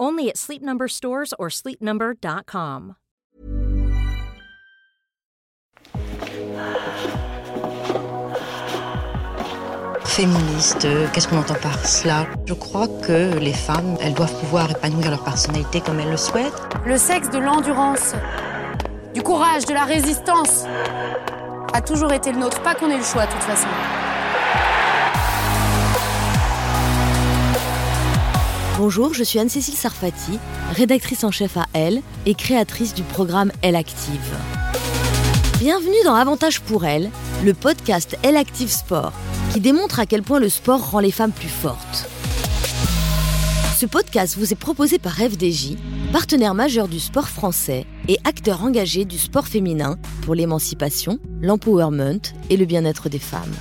Only at Sleep Number stores or sleepnumber.com. Féministe, qu'est-ce qu'on entend par cela? Je crois que les femmes, elles doivent pouvoir épanouir leur personnalité comme elles le souhaitent. Le sexe de l'endurance, du courage, de la résistance a toujours été le nôtre, pas qu'on ait le choix de toute façon. Bonjour, je suis Anne-Cécile Sarfati, rédactrice en chef à Elle et créatrice du programme Elle Active. Bienvenue dans Avantage pour Elle, le podcast Elle Active Sport, qui démontre à quel point le sport rend les femmes plus fortes. Ce podcast vous est proposé par FDJ, partenaire majeur du sport français et acteur engagé du sport féminin pour l'émancipation, l'empowerment et le bien-être des femmes.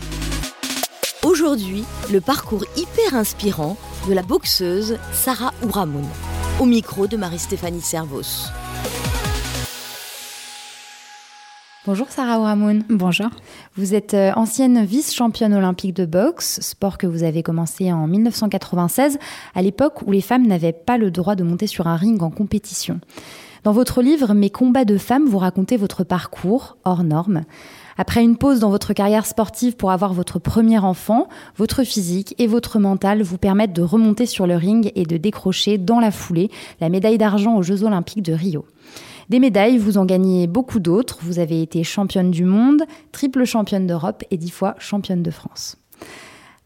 Aujourd'hui, le parcours hyper inspirant de la boxeuse Sarah Ouramoun, au micro de Marie-Stéphanie Servos. Bonjour Sarah Ouramoun. Bonjour. Vous êtes euh, ancienne vice-championne olympique de boxe, sport que vous avez commencé en 1996, à l'époque où les femmes n'avaient pas le droit de monter sur un ring en compétition. Dans votre livre Mes combats de femmes, vous racontez votre parcours hors norme. Après une pause dans votre carrière sportive pour avoir votre premier enfant, votre physique et votre mental vous permettent de remonter sur le ring et de décrocher dans la foulée la médaille d'argent aux Jeux olympiques de Rio. Des médailles, vous en gagnez beaucoup d'autres. Vous avez été championne du monde, triple championne d'Europe et dix fois championne de France.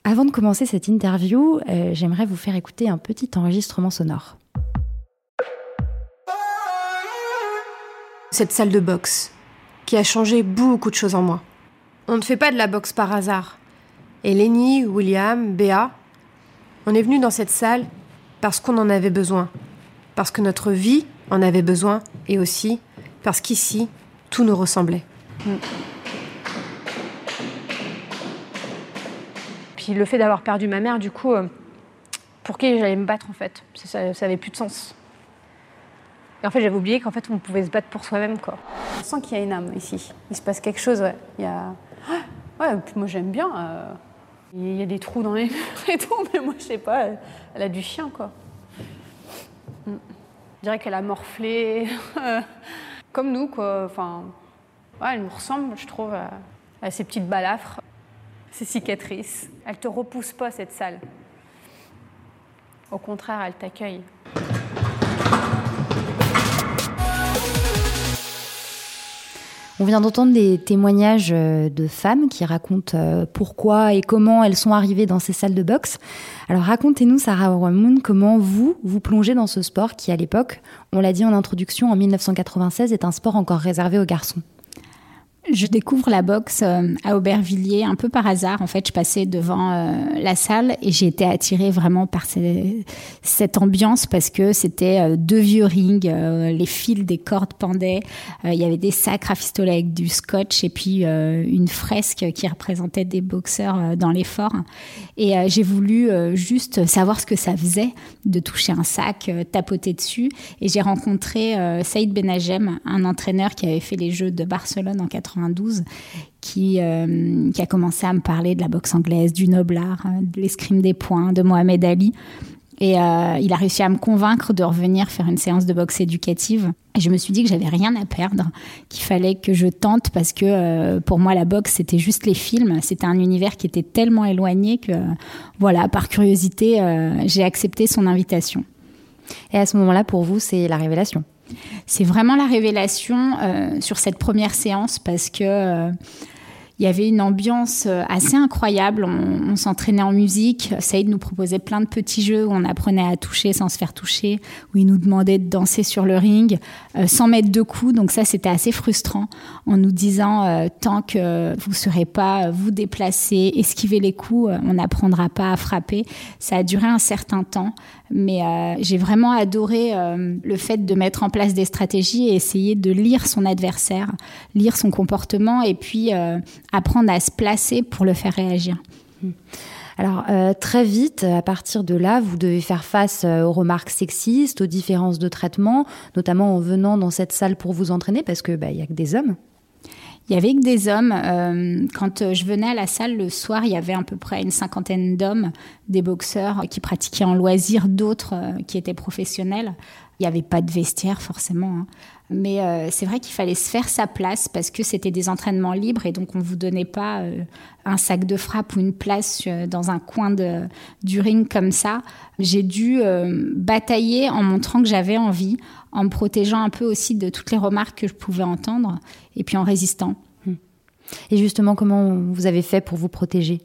Avant de commencer cette interview, euh, j'aimerais vous faire écouter un petit enregistrement sonore. Cette salle de boxe, qui a changé beaucoup de choses en moi. On ne fait pas de la boxe par hasard. Eleni, William, Béa, on est venu dans cette salle parce qu'on en avait besoin, parce que notre vie en avait besoin et aussi parce qu'ici, tout nous ressemblait. Puis le fait d'avoir perdu ma mère, du coup, euh, pour qui j'allais me battre en fait Ça, ça avait plus de sens. Et en fait, j'avais oublié qu'en fait, on pouvait se battre pour soi-même, quoi. On sent qu'il y a une âme ici. Il se passe quelque chose, ouais. Moi j'aime bien. euh, Il y a des trous dans les murs et tout, mais moi je sais pas, elle, a du chien, quoi. Mm. Je dirais qu'elle a morflé, comme nous, quoi. Enfin, elle nous ressemble, je trouve, à, ces petites balafres, ces cicatrices. Elle te repousse pas, cette salle. Au contraire, elle t'accueille. On vient d'entendre des témoignages euh, de femmes qui racontent euh, pourquoi et comment elles sont arrivées dans ces salles de boxe. Alors racontez-nous, Sarah Ouramoun, comment vous, vous plongez dans ce sport qui, à l'époque, on l'a dit en introduction, en 1996, est un sport encore réservé aux garçons. Je découvre la boxe euh, à Aubervilliers un peu par hasard. En fait, je passais devant euh, la salle et j'ai été attirée vraiment par cette ambiance parce que c'était euh, deux vieux rings, les fils des cordes pendaient, il y avait des sacs rafistolés avec du scotch et puis une fresque qui représentait des boxeurs dans l'effort. Et j'ai voulu juste savoir ce que ça faisait de toucher un sac, tapoter dessus. Et j'ai rencontré Saïd Benagem, un entraîneur qui avait fait les Jeux de Barcelone en 80 qui, euh, qui a commencé à me parler de la boxe anglaise, du noblard, hein, de l'escrime des poings, de Mohamed Ali. Et euh, il a réussi à me convaincre de revenir faire une séance de boxe éducative. Et je me suis dit que j'avais rien à perdre, qu'il fallait que je tente parce que euh, pour moi la boxe c'était juste les films, c'était un univers qui était tellement éloigné que voilà, par curiosité, j'ai accepté son invitation. Et à ce moment-là, pour vous, c'est la révélation c'est vraiment la révélation euh, sur cette première séance parce que euh, y avait une ambiance euh, assez incroyable. On, s'entraînait en musique. Saïd nous proposait plein de petits jeux où on apprenait à toucher sans se faire toucher, où il nous demandait de danser sur le ring sans mettre de coups. Donc ça, c'était assez frustrant en nous disant tant que vous ne serez pas vous déplacer, esquiver les coups, on n'apprendra pas à frapper. Ça a duré un certain temps. Mais euh, j'ai vraiment adoré euh, le fait de mettre en place des stratégies et essayer de lire son adversaire, lire son comportement et puis euh, apprendre à se placer pour le faire réagir. Hmm. Alors très vite, à partir de là, vous devez faire face aux remarques sexistes, aux différences de traitement, notamment en venant dans cette salle pour vous entraîner, parce que bah, il y a que des hommes. Il y avait que des hommes. Euh, quand euh, je venais à la salle le soir, il y avait à peu près une cinquantaine d'hommes, des boxeurs qui pratiquaient en loisir, d'autres euh, qui étaient professionnels. Il n'y avait pas de vestiaire forcément. Hein. Mais c'est vrai qu'il fallait se faire sa place parce que c'était des entraînements libres et donc on ne vous donnait pas un sac de frappe ou une place dans un coin du ring comme ça. J'ai dû batailler en montrant que j'avais envie, en me protégeant un peu aussi de toutes les remarques que je pouvais entendre et puis en résistant. Et justement, comment vous avez fait pour vous protéger?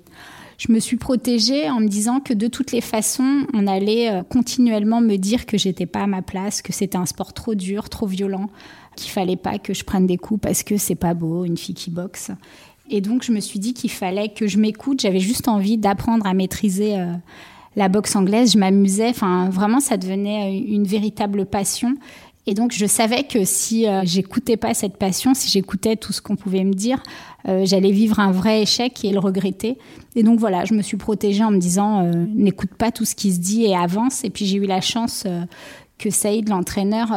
Je me suis protégée en me disant que de toutes les façons, on allait euh, continuellement me dire que j'étais pas à ma place, que c'était un sport trop dur, trop violent, qu'il fallait pas que je prenne des coups parce que c'est pas beau, une fille qui boxe. Et donc, je me suis dit qu'il fallait que je m'écoute. J'avais juste envie d'apprendre à maîtriser euh, la boxe anglaise. Je m'amusais. Enfin, vraiment, ça devenait une véritable passion. Et donc, je savais que si euh, j'écoutais pas cette passion, si j'écoutais tout ce qu'on pouvait me dire, euh, j'allais vivre un vrai échec et le regretter. Et donc, voilà, je me suis protégée en me disant, euh, n'écoute pas tout ce qui se dit et avance. Et puis, j'ai eu la chance que Saïd, l'entraîneur,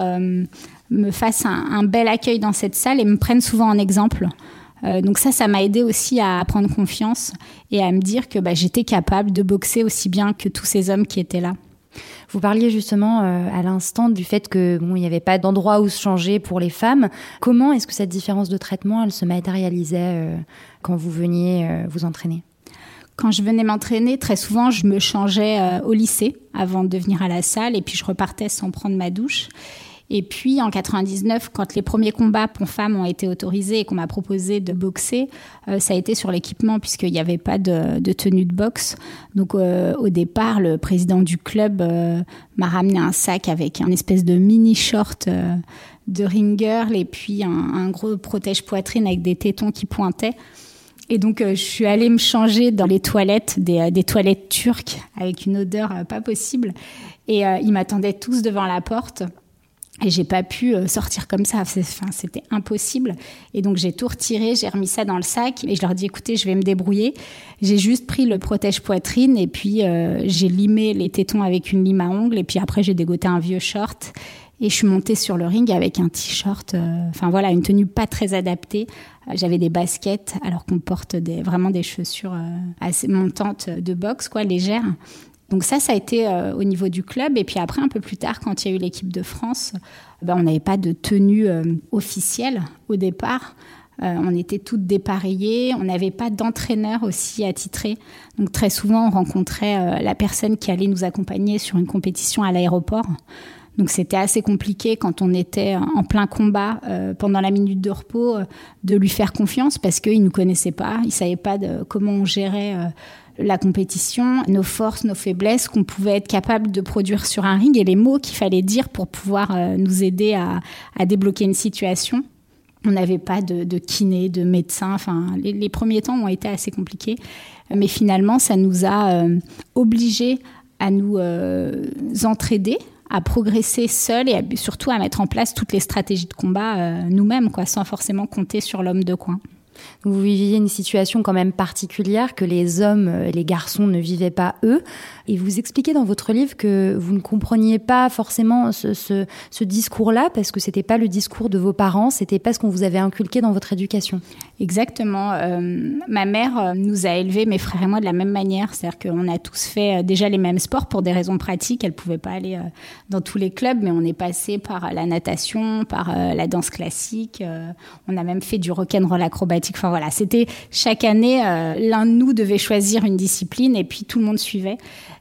me fasse un, bel accueil dans cette salle et me prenne souvent en exemple. Donc ça, ça m'a aidé aussi à prendre confiance et à me dire que bah, j'étais capable de boxer aussi bien que tous ces hommes qui étaient là. Vous parliez justement euh, à l'instant du fait que bon, il n'y avait pas d'endroit où se changer pour les femmes. Comment est-ce que cette différence de traitement, elle se matérialisait euh, quand vous veniez euh, vous entraîner? Quand je venais m'entraîner, très souvent, je me changeais au lycée avant de venir à la salle et puis je repartais sans prendre ma douche. Et puis en 99, quand les premiers combats pour femmes ont été autorisés et qu'on m'a proposé de boxer, euh, ça a été sur l'équipement puisqu'il n'y avait pas de, tenue de boxe. Donc euh, au départ, le président du club euh, m'a ramené un sac avec un espèce de mini short de ringer et puis un, gros protège poitrine avec des tétons qui pointaient. Et donc, je suis allée me changer dans les toilettes, des toilettes turques, avec une odeur pas possible. Et ils m'attendaient tous devant la porte. Et j'ai pas pu euh, sortir comme ça. C'était impossible. Et donc j'ai tout retiré, j'ai remis ça dans le sac et je leur dis écoutez, je vais me débrouiller. J'ai juste pris le protège poitrine et puis euh, j'ai limé les tétons avec une lime à ongles et puis après j'ai dégoté un vieux short et je suis montée sur le ring avec un t-shirt. Euh, enfin voilà, une tenue pas très adaptée. J'avais des baskets alors qu'on porte des, vraiment des chaussures assez montantes de boxe, quoi, légères. Donc ça, ça a été euh, au niveau du club. Et puis après, un peu plus tard, quand il y a eu l'équipe de France, ben, on n'avait pas de tenue euh, officielle au départ. Euh, on était toutes dépareillées. On n'avait pas d'entraîneur aussi attitré. Donc très souvent, on rencontrait la personne qui allait nous accompagner sur une compétition à l'aéroport. Donc c'était assez compliqué quand on était en plein combat pendant la minute de repos de lui faire confiance parce qu'il ne nous connaissait pas, il savait pas de comment on gérait la compétition, nos forces, nos faiblesses qu'on pouvait être capable de produire sur un ring et les mots qu'il fallait dire pour pouvoir euh, nous aider à, débloquer une situation. On n'avait pas de, kiné, de médecin. Enfin, les, premiers temps ont été assez compliqués. Mais finalement, ça nous a euh, obligés à nous euh, entraider, à progresser seuls et surtout à mettre en place toutes les stratégies de combat nous-mêmes, quoi, sans forcément compter sur l'homme de coin. Vous viviez une situation quand même particulière que les hommes, et les garçons ne vivaient pas eux. Et vous expliquez dans votre livre que vous ne compreniez pas forcément ce, discours-là parce que c'était pas le discours de vos parents, c'était pas ce qu'on vous avait inculqué dans votre éducation. Exactement. Euh, ma mère euh, nous a élevés, mes frères et moi, de la même manière. C'est-à-dire qu'on a tous fait euh, déjà les mêmes sports pour des raisons pratiques. Elle pouvait pas aller dans tous les clubs, mais on est passé par la natation, par la danse classique. On a même fait du rock'n'roll acrobatique. Voilà, c'était chaque année, l'un de nous devait choisir une discipline et puis tout le monde suivait.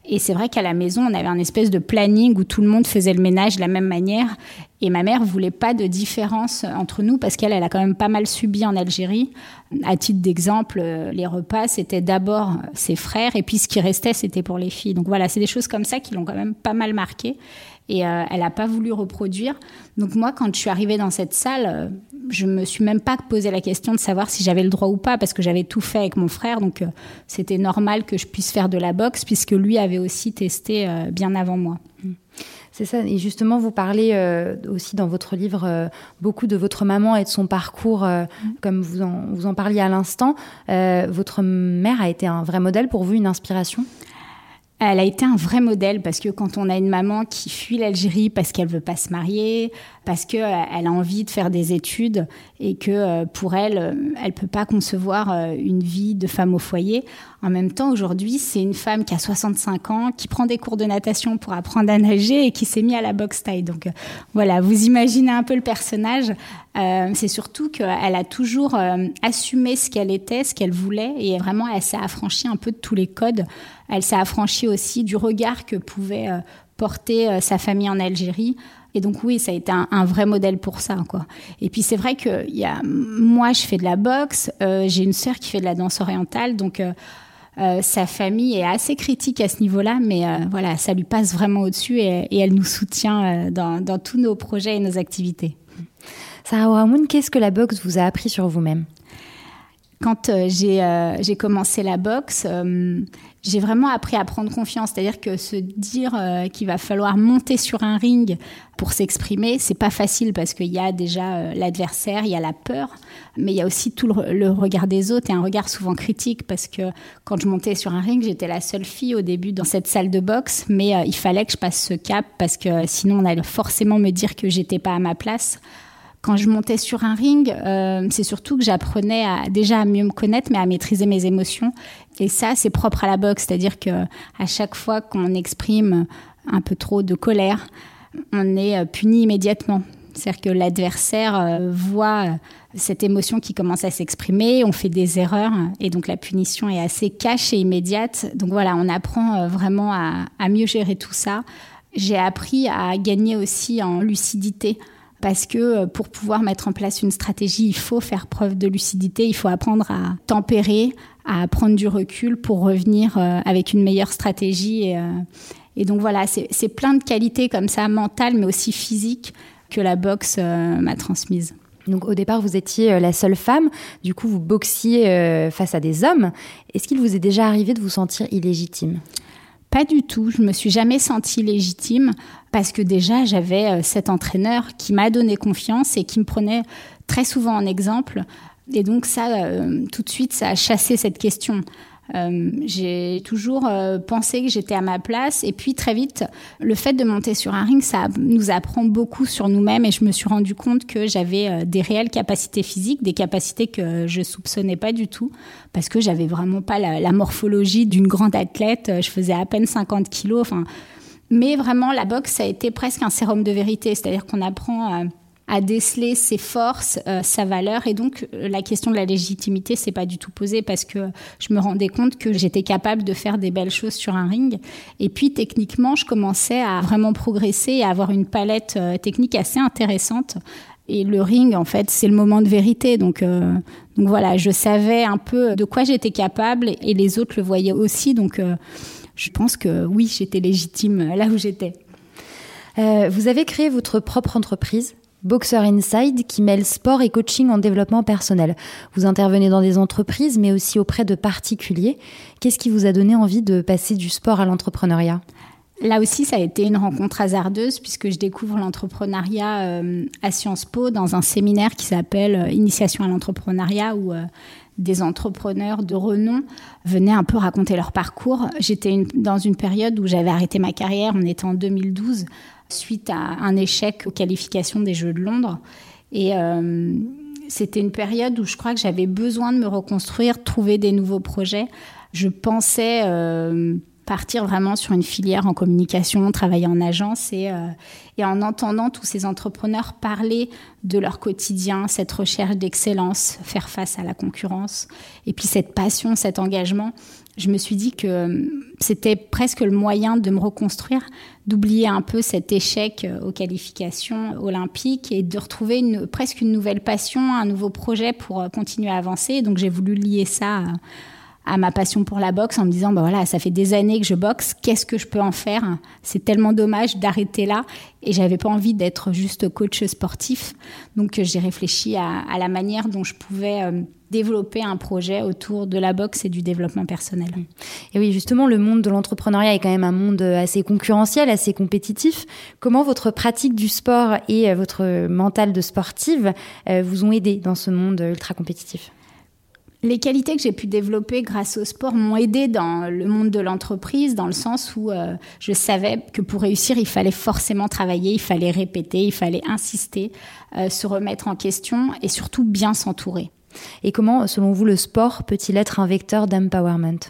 Et c'est vrai qu'à la maison, on avait un espèce de planning où tout le monde faisait le ménage de la même manière. Et ma mère voulait pas de différence entre nous parce qu'elle, elle a quand même pas mal subi en Algérie. À titre d'exemple, les repas, c'était d'abord ses frères et puis ce qui restait, c'était pour les filles. Donc voilà, c'est des choses comme ça qui l'ont quand même pas mal marqué. Et euh, elle n'a pas voulu reproduire. Donc moi, quand je suis arrivée dans cette salle, euh, je me suis même pas posé la question de savoir si j'avais le droit ou pas parce que j'avais tout fait avec mon frère. Donc euh, c'était normal que je puisse faire de la boxe puisque lui avait aussi testé bien avant moi. Mmh. C'est ça. Et justement, vous parlez aussi dans votre livre beaucoup de votre maman et de son parcours, mmh. comme vous en, vous en parliez à l'instant. votre mère a été un vrai modèle pour vous, une inspiration? Elle a été un vrai modèle parce que quand on a une maman qui fuit l'Algérie parce qu'elle veut pas se marier, parce que euh, a envie de faire des études et que euh, pour elle, euh, elle peut pas concevoir une vie de femme au foyer. En même temps, aujourd'hui, c'est une femme qui a 65 ans, qui prend des cours de natation pour apprendre à nager et qui s'est mise à la boxe taille. Donc voilà, vous imaginez un peu le personnage. C'est surtout qu'elle a toujours assumé ce qu'elle était, ce qu'elle voulait et vraiment elle s'est affranchie un peu de tous les codes. Elle s'est affranchie aussi du regard que pouvait porter sa famille en Algérie et donc oui, ça a été un, vrai modèle pour ça. Et puis c'est vrai que moi, je fais de la boxe, euh, j'ai une sœur qui fait de la danse orientale, donc euh, euh, sa famille est assez critique à ce niveau-là, mais voilà, ça lui passe vraiment au-dessus et, elle nous soutient dans, tous nos projets et nos activités. Sarah Wahamoun, qu'est-ce que la boxe vous a appris sur vous-même? Quand j'ai commencé la boxe, j'ai vraiment appris à prendre confiance. C'est-à-dire que se dire euh, qu'il va falloir monter sur un ring pour s'exprimer, c'est pas facile parce qu'il y a déjà euh, l'adversaire, il y a la peur, mais il y a aussi tout le, regard des autres et un regard souvent critique parce que quand je montais sur un ring, j'étais la seule fille au début dans cette salle de boxe, mais euh, il fallait que je passe ce cap parce que sinon on allait forcément me dire que j'étais pas à ma place quand je montais sur un ring, euh, c'est surtout que j'apprenais déjà à mieux me connaître, mais à maîtriser mes émotions. Et ça, c'est propre à la boxe, c'est-à-dire que à chaque fois qu'on exprime un peu trop de colère, on est euh, puni immédiatement. C'est-à-dire que l'adversaire euh, voit cette émotion qui commence à s'exprimer, on fait des erreurs et donc la punition est assez cache et immédiate. Donc voilà, on apprend vraiment à mieux gérer tout ça. J'ai appris à gagner aussi en lucidité parce que euh, pour pouvoir mettre en place une stratégie, il faut faire preuve de lucidité, il faut apprendre à tempérer, à prendre du recul pour revenir euh, avec une meilleure stratégie. Et, euh, et donc voilà, c'est plein de qualités comme ça, mentales mais aussi physiques, que la boxe m'a transmise. Donc au départ, vous étiez la seule femme, du coup vous boxiez face à des hommes. Est-ce qu'il vous est déjà arrivé de vous sentir illégitime? Pas du tout. Je me suis jamais sentie légitime parce que déjà j'avais euh, cet entraîneur qui m'a donné confiance et qui me prenait très souvent en exemple. Et donc ça, euh, tout de suite, ça a chassé cette question. Euh, j'ai toujours euh, pensé que j'étais à ma place. Et puis très vite, le fait de monter sur un ring, ça nous apprend beaucoup sur nous-mêmes. Et je me suis rendu compte que j'avais euh, des réelles capacités physiques, des capacités que je soupçonnais pas du tout, parce que j'avais vraiment pas la, morphologie d'une grande athlète. Je faisais à peine 50 kilos. Enfin, mais vraiment, la boxe, ça a été presque un sérum de vérité. C'est-à-dire qu'on apprend à déceler ses forces, euh, sa valeur. Et donc, euh, la question de la légitimité s'est pas du tout posée parce que je me rendais compte que j'étais capable de faire des belles choses sur un ring. Et puis, techniquement, je commençais à vraiment progresser et à avoir une palette euh, technique assez intéressante. Et le ring, en fait, c'est le moment de vérité. Donc, donc voilà, je savais un peu de quoi j'étais capable et les autres le voyaient aussi. Donc, je pense que oui, j'étais légitime là où j'étais. vous avez créé votre propre entreprise Boxer Inside qui mêle sport et coaching en développement personnel. Vous intervenez dans des entreprises mais aussi auprès de particuliers. Qu'est-ce qui vous a donné envie de passer du sport à l'entrepreneuriat? Là aussi, ça a été une rencontre hasardeuse puisque je découvre l'entrepreneuriat euh, à Sciences Po dans un séminaire qui s'appelle euh, Initiation à l'entrepreneuriat où euh, des entrepreneurs de renom venaient un peu raconter leur parcours. J'étais dans une période où j'avais arrêté ma carrière, on était en 2012, suite à un échec aux qualifications des Jeux de Londres. Et c'était une période où je crois que j'avais besoin de me reconstruire, trouver des nouveaux projets. Je pensais partir vraiment sur une filière en communication, travailler en agence et, euh, et en entendant tous ces entrepreneurs parler de leur quotidien, cette recherche d'excellence, faire face à la concurrence et puis cette passion, cet engagement, je me suis dit que euh, c'était presque le moyen de me reconstruire, d'oublier un peu cet échec euh, aux qualifications olympiques et de retrouver presque une nouvelle passion, un nouveau projet pour continuer à avancer. Donc j'ai voulu lier ça à ma passion pour la boxe en me disant bah voilà ça fait des années que je boxe qu'est-ce que je peux en faire? C'est tellement dommage d'arrêter là et j'avais pas envie d'être juste coach sportif donc euh, j'ai réfléchi à, la manière dont je pouvais euh, développer un projet autour de la boxe et du développement personnel. Et oui, justement, le monde de l'entrepreneuriat est quand même un monde assez concurrentiel, assez compétitif. Comment votre pratique du sport et euh, votre mental de sportive vous ont aidé dans ce monde ultra compétitif? Les qualités que j'ai pu développer grâce au sport m'ont aidé dans le monde de l'entreprise, dans le sens où euh, je savais que pour réussir, il fallait forcément travailler, il fallait répéter, il fallait insister, euh, se remettre en question et surtout bien s'entourer. Et comment, selon vous, le sport peut-il être un vecteur d'empowerment?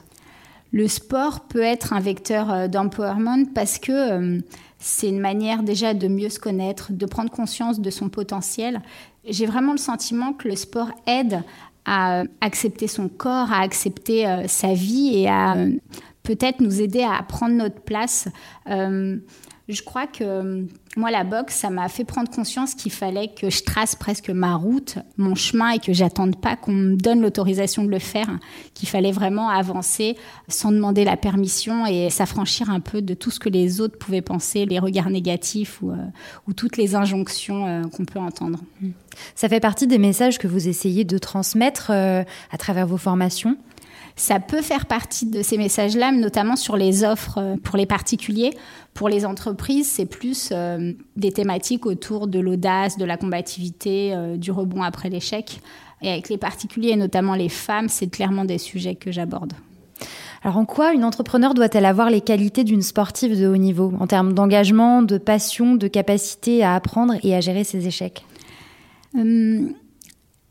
Le sport peut être un vecteur euh, d'empowerment parce que c'est une manière déjà de mieux se connaître, de prendre conscience de son potentiel. J'ai vraiment le sentiment que le sport aide à accepter son corps, à accepter euh, sa vie et à euh, peut-être nous aider à prendre notre place. Euh, je crois que moi, la boxe, ça m'a fait prendre conscience qu'il fallait que je trace presque ma route, mon chemin, et que j'attende pas qu'on me donne l'autorisation de le faire, qu'il fallait vraiment avancer sans demander la permission et s'affranchir un peu de tout ce que les autres pouvaient penser, les regards négatifs ou, ou toutes les injonctions qu'on peut entendre. Ça fait partie des messages que vous essayez de transmettre euh, à travers vos formations? Ça peut faire partie de ces messages-là, notamment sur les offres euh, pour les particuliers. Pour les entreprises, c'est plus euh, des thématiques autour de l'audace, de la combativité, du rebond après l'échec. Et avec les particuliers, et notamment les femmes, c'est clairement des sujets que j'aborde. Alors en quoi une entrepreneur doit-elle avoir les qualités d'une sportive de haut niveau en termes d'engagement, de passion, de capacité à apprendre et à gérer ses échecs? Euh,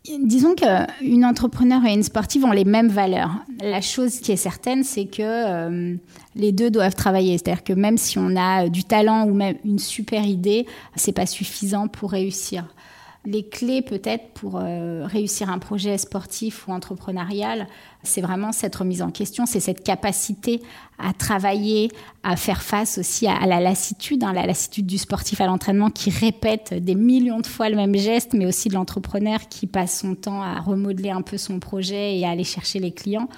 disons qu'une entrepreneur et une sportive ont les mêmes valeurs. La chose qui est certaine, c'est que euh, les deux doivent travailler. C'est-à-dire que même si on a du talent ou même une super idée, c'est pas suffisant pour réussir les clés peut-être pour euh, réussir un projet sportif ou entrepreneurial, c'est vraiment cette remise en question, c'est cette capacité à travailler, à faire face aussi à, la lassitude, hein, la lassitude du sportif à l'entraînement qui répète des millions de fois le même geste, mais aussi de l'entrepreneur qui passe son temps à remodeler un peu son projet et à aller chercher les clients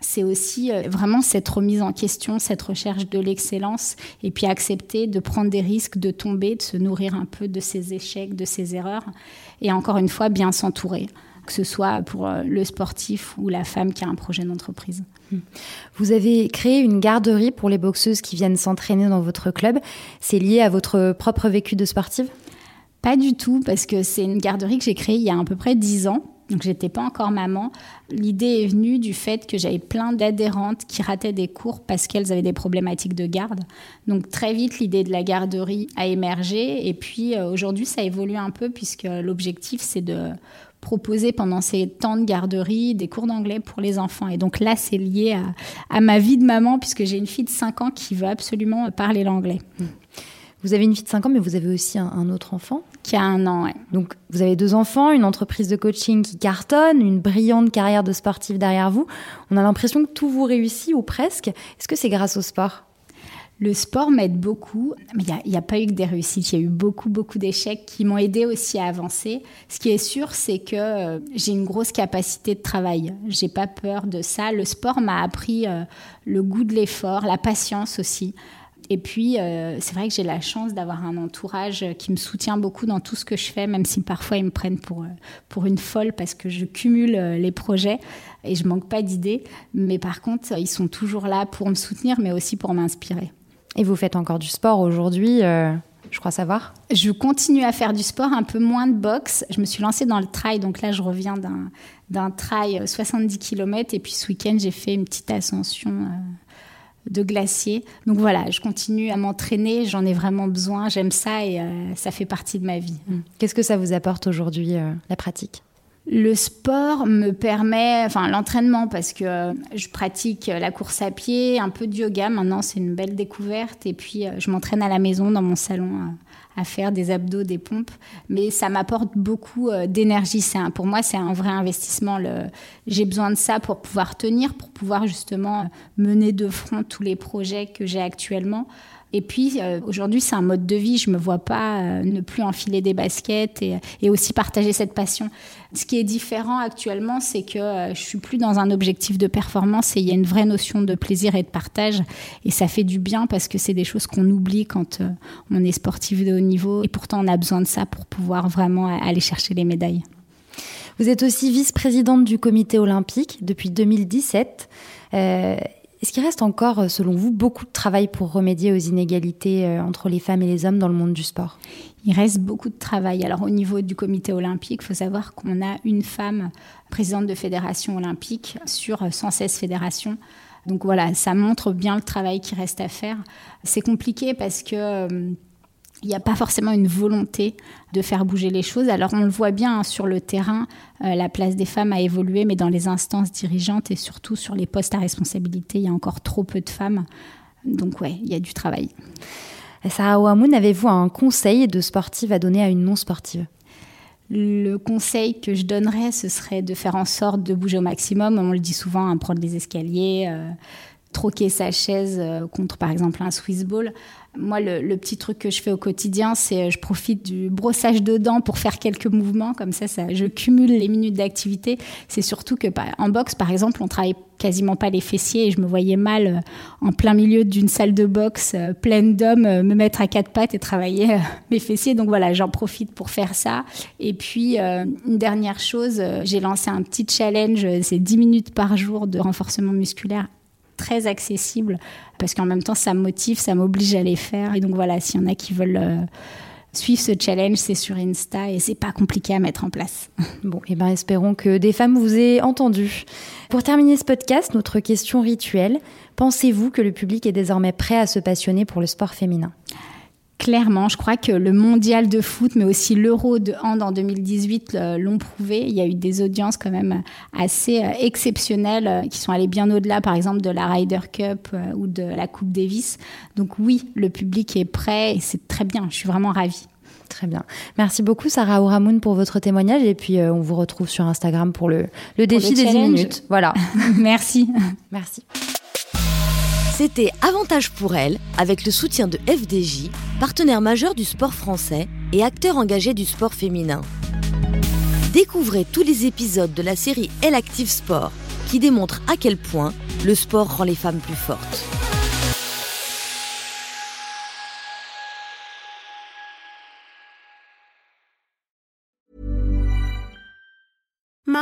c'est aussi euh, vraiment cette remise en question, cette recherche de l'excellence, et puis accepter de prendre des risques, de tomber, de se nourrir un peu de ses échecs, de ses erreurs, et encore une fois, bien s'entourer que ce soit pour euh, le sportif ou la femme qui a un projet d'entreprise. Hmm. Vous avez créé une garderie pour les boxeuses qui viennent s'entraîner dans votre club. C'est lié à votre propre vécu de sportive? Pas du tout, parce que c'est une garderie que j'ai créée il y a à peu près dix ans donc j'étais pas encore maman. L'idée est venue du fait que j'avais plein d'adhérentes qui rataient des cours parce qu'elles avaient des problématiques de garde. Donc très vite l'idée de la garderie a émergé et puis euh, aujourd'hui ça évolue un peu puisque l'objectif c'est de proposer pendant ces temps de garderie des cours d'anglais pour les enfants. Et donc là, c'est lié à, à, ma vie de maman, puisque j'ai une fille de 5 ans qui veut absolument parler l'anglais. Vous avez une fille de 5 ans, mais vous avez aussi un, autre enfant Qui a un an, oui. Donc, vous avez deux enfants, une entreprise de coaching qui cartonne, une brillante carrière de sportif derrière vous. On a l'impression que tout vous réussit, ou presque. Est-ce que c'est grâce au sport? Le sport m'aide beaucoup, mais il n'y a, pas eu que des réussites, il y a eu beaucoup, beaucoup d'échecs qui m'ont aidé aussi à avancer. Ce qui est sûr, c'est que euh, j'ai une grosse capacité de travail. J'ai pas peur de ça. Le sport m'a appris euh, le goût de l'effort, la patience aussi Et puis, euh, c'est vrai que j'ai la chance d'avoir un entourage qui me soutient beaucoup dans tout ce que je fais, même si parfois ils me prennent pour, euh, pour une folle parce que je cumule euh, les projets et je manque pas d'idées. Mais par contre, ils sont toujours là pour me soutenir, mais aussi pour m'inspirer. Et vous faites encore du sport aujourd'hui je crois savoir. Je continue à faire du sport, un peu moins de boxe. Je me suis lancée dans le trail, donc là je reviens d'un trail 70 km et puis ce week-end j'ai fait une petite ascension de glacier. Donc voilà, je continue à m'entraîner, j'en ai vraiment besoin, j'aime ça et euh, ça fait partie de ma vie. Qu'est-ce que ça vous apporte aujourd'hui, euh, la pratique? Le sport me permet, enfin l'entraînement, parce que euh, je pratique la course à pied, un peu de yoga. Maintenant, c'est une belle découverte. Et puis, je m'entraîne à la maison, dans mon salon, à faire des abdos, des pompes. Mais ça m'apporte beaucoup euh, d'énergie. pour moi, c'est un vrai investissement. j'ai besoin de ça pour pouvoir tenir, pour pouvoir justement euh, mener de front tous les projets que j'ai actuellement. Et puis euh, aujourd'hui, c'est un mode de vie. Je me vois pas euh, ne plus enfiler des baskets et, et, aussi partager cette passion. Ce qui est différent actuellement, c'est que euh, je suis plus dans un objectif de performance et il y a une vraie notion de plaisir et de partage. Et ça fait du bien parce que c'est des choses qu'on oublie quand on est sportif de haut niveau. Et pourtant, on a besoin de ça pour pouvoir vraiment aller chercher les médailles. Vous êtes aussi vice-présidente du comité olympique depuis 2017. Euh, est-ce qu'il reste encore, euh, selon vous, beaucoup de travail pour remédier aux inégalités euh, entre les femmes et les hommes dans le monde du sport? Il reste beaucoup de travail. Alors au niveau du comité olympique, il faut savoir qu'on a une femme présidente de fédération olympique sur 116 fédérations. Donc voilà, ça montre bien le travail qui reste à faire. C'est compliqué parce que euh, il n'y a pas forcément une volonté de faire bouger les choses. Alors on le voit bien hein, sur le terrain, euh, la place des femmes a évolué, mais dans les instances dirigeantes et surtout sur les postes à responsabilité, il y a encore trop peu de femmes. Donc ouais, il y a du travail. Sarah Ouamoun, avez-vous un conseil de sportive à donner à une non-sportive? Le conseil que je donnerais, ce serait de faire en sorte de bouger au maximum. On le dit souvent, hein, prendre les escaliers, euh, troquer sa chaise euh, contre par exemple un Swiss ball. Moi, le, petit truc que je fais au quotidien, c'est euh, je profite du brossage de dents pour faire quelques mouvements. Comme ça, je cumule les minutes d'activité. C'est surtout que bah, en boxe, par exemple, on travaille quasiment pas les fessiers et je me voyais mal euh, en plein milieu d'une salle de boxe pleine d'hommes me mettre à quatre pattes et travailler mes fessiers. Donc voilà, j'en profite pour faire ça. Et puis, une dernière chose, j'ai lancé un petit challenge, c'est 10 minutes par jour de renforcement musculaire très accessible parce qu'en même temps, ça me motive, ça m'oblige à les faire. Et donc voilà, s'il y en a qui veulent euh, suivre ce challenge, c'est sur Insta et c'est pas compliqué à mettre en place. Bon, et eh ben espérons que des femmes vous aient entendu. Pour terminer ce podcast, notre question rituelle pensez-vous que le public est désormais prêt à se passionner pour le sport féminin? Clairement, je crois que le mondial de foot, mais aussi l'euro de hand en 2018 euh, l'ont prouvé. Il y a eu des audiences quand même assez euh, exceptionnelles euh, qui sont allées bien au-delà, par exemple, de la Ryder Cup ou de la Coupe Davis. Donc oui, le public est prêt et c'est très bien. Je suis vraiment ravie. Très bien. Merci beaucoup Sarah Ouramoun pour votre témoignage et puis on vous retrouve sur Instagram pour le, le défi des 10 minutes. Voilà. Merci. Merci. C'était Avantage pour elle, avec le soutien de FDJ, partenaire majeur du sport français et acteur engagé du sport féminin. Découvrez tous les épisodes de la série Elle Active Sport, qui démontre à quel point le sport rend les femmes plus fortes.